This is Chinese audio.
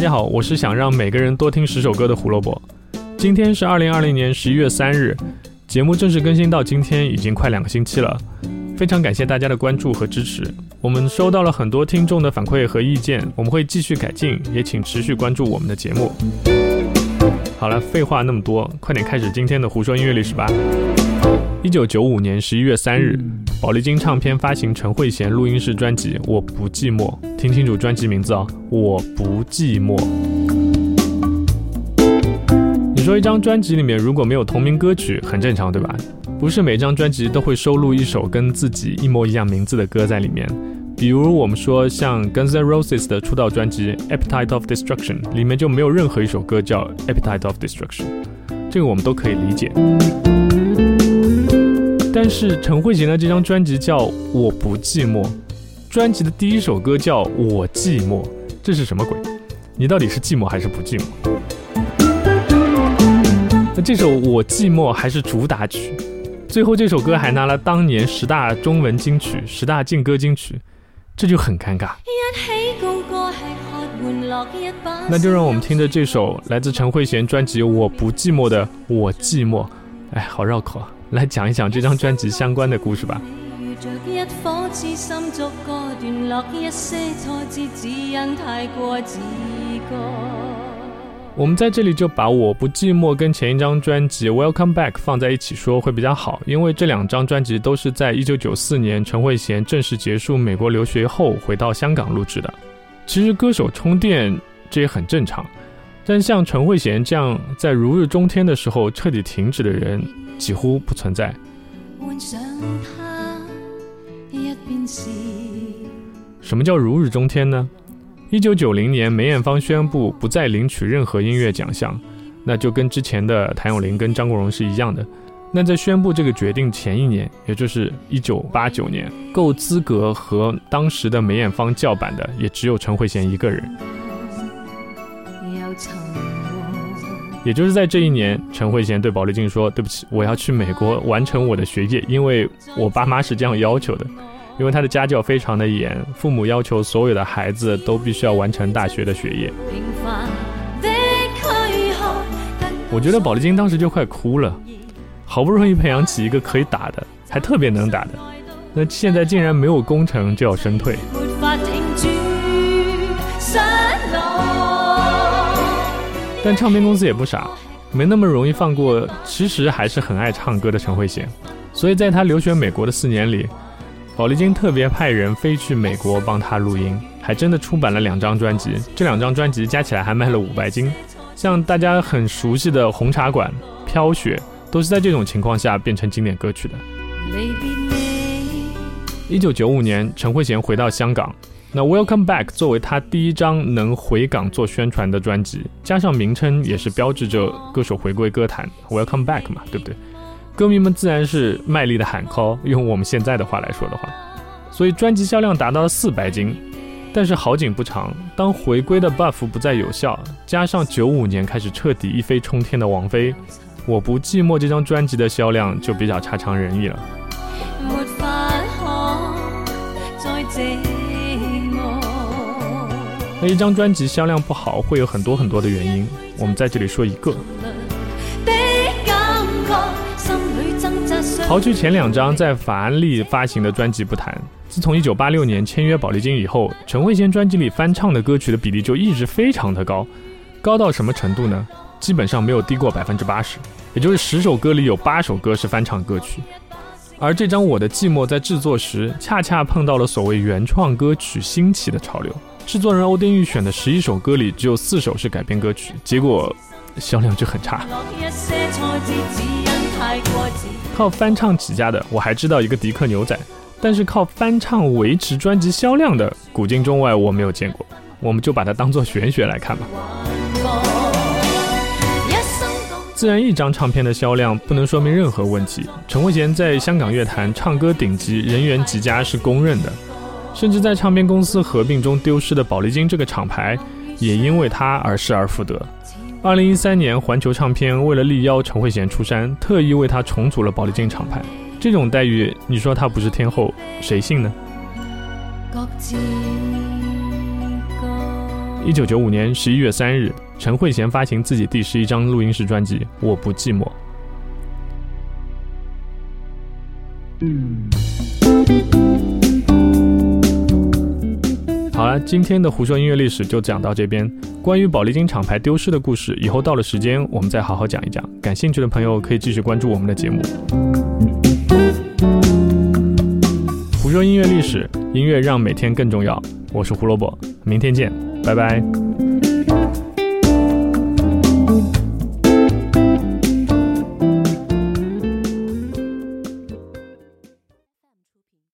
大家好，我是想让每个人多听十首歌的胡萝卜。今天是二零二零年十一月三日，节目正式更新到今天已经快两个星期了，非常感谢大家的关注和支持。我们收到了很多听众的反馈和意见，我们会继续改进，也请持续关注我们的节目。好了，废话那么多，快点开始今天的胡说音乐历史吧。一九九五年十一月三日，宝丽金唱片发行陈慧娴录音室专辑《我不寂寞》，听清楚专辑名字哦，《我不寂寞》。你说一张专辑里面如果没有同名歌曲，很正常，对吧？不是每张专辑都会收录一首跟自己一模一样名字的歌在里面。比如我们说像 Guns N' Roses 的出道专辑《Appetite of Destruction》里面就没有任何一首歌叫《Appetite of Destruction》，这个我们都可以理解。但是陈慧娴的这张专辑叫《我不寂寞》，专辑的第一首歌叫《我寂寞》，这是什么鬼？你到底是寂寞还是不寂寞？那这首《我寂寞》还是主打曲，最后这首歌还拿了当年十大中文金曲、十大劲歌金曲。这就很尴尬。那就让我们听着这首来自陈慧娴专辑《我不寂寞》的《我寂寞》，哎，好绕口啊！来讲一讲这张专辑相关的故事吧。我们在这里就把我不寂寞跟前一张专辑《Welcome Back》放在一起说会比较好，因为这两张专辑都是在一九九四年陈慧娴正式结束美国留学后回到香港录制的。其实歌手充电这也很正常，但像陈慧娴这样在如日中天的时候彻底停止的人几乎不存在。什么叫如日中天呢？一九九零年，梅艳芳宣布不再领取任何音乐奖项，那就跟之前的谭咏麟跟张国荣是一样的。那在宣布这个决定前一年，也就是一九八九年，够资格和当时的梅艳芳叫板的，也只有陈慧娴一个人。也就是在这一年，陈慧娴对宝丽金说：“对不起，我要去美国完成我的学业，因为我爸妈是这样要求的。”因为他的家教非常的严，父母要求所有的孩子都必须要完成大学的学业。我觉得宝丽金当时就快哭了，好不容易培养起一个可以打的，还特别能打的，那现在竟然没有攻城就要身退。但唱片公司也不傻，没那么容易放过其实还是很爱唱歌的陈慧娴，所以在他留学美国的四年里。宝丽金特别派人飞去美国帮他录音，还真的出版了两张专辑。这两张专辑加起来还卖了五百斤。像大家很熟悉的《红茶馆》《飘雪》，都是在这种情况下变成经典歌曲的。一九九五年，陈慧娴回到香港，那《Welcome Back》作为他第一张能回港做宣传的专辑，加上名称也是标志着歌手回归歌坛，《Welcome Back》嘛，对不对？歌迷们自然是卖力的喊 call，用我们现在的话来说的话，所以专辑销量达到了四百斤。但是好景不长，当回归的 buff 不再有效，加上九五年开始彻底一飞冲天的王菲，《我不寂寞》这张专辑的销量就比较差强人意了。那一张专辑销量不好，会有很多很多的原因，我们在这里说一个。刨去前两张在法安利发行的专辑不谈，自从1986年签约宝丽金以后，陈慧娴专辑里翻唱的歌曲的比例就一直非常的高，高到什么程度呢？基本上没有低过百分之八十，也就是十首歌里有八首歌是翻唱歌曲。而这张《我的寂寞》在制作时，恰恰碰到了所谓原创歌曲兴起的潮流，制作人欧丁玉选的十一首歌里只有四首是改编歌曲，结果销量就很差。靠翻唱起家的，我还知道一个迪克牛仔，但是靠翻唱维持专辑销量的，古今中外我没有见过。我们就把它当做玄学来看吧。自然一张唱片的销量不能说明任何问题。陈慧娴在香港乐坛唱歌顶级，人缘极佳是公认的，甚至在唱片公司合并中丢失的宝丽金这个厂牌，也因为她而失而复得。二零一三年，环球唱片为了力邀陈慧娴出山，特意为她重组了宝丽金厂牌。这种待遇，你说她不是天后，谁信呢？一九九五年十一月三日，陈慧娴发行自己第十一张录音室专辑《我不寂寞》。好了，今天的胡说音乐历史就讲到这边。关于宝丽金厂牌丢失的故事，以后到了时间我们再好好讲一讲。感兴趣的朋友可以继续关注我们的节目。胡说音乐历史，音乐让每天更重要。我是胡萝卜，明天见，拜拜。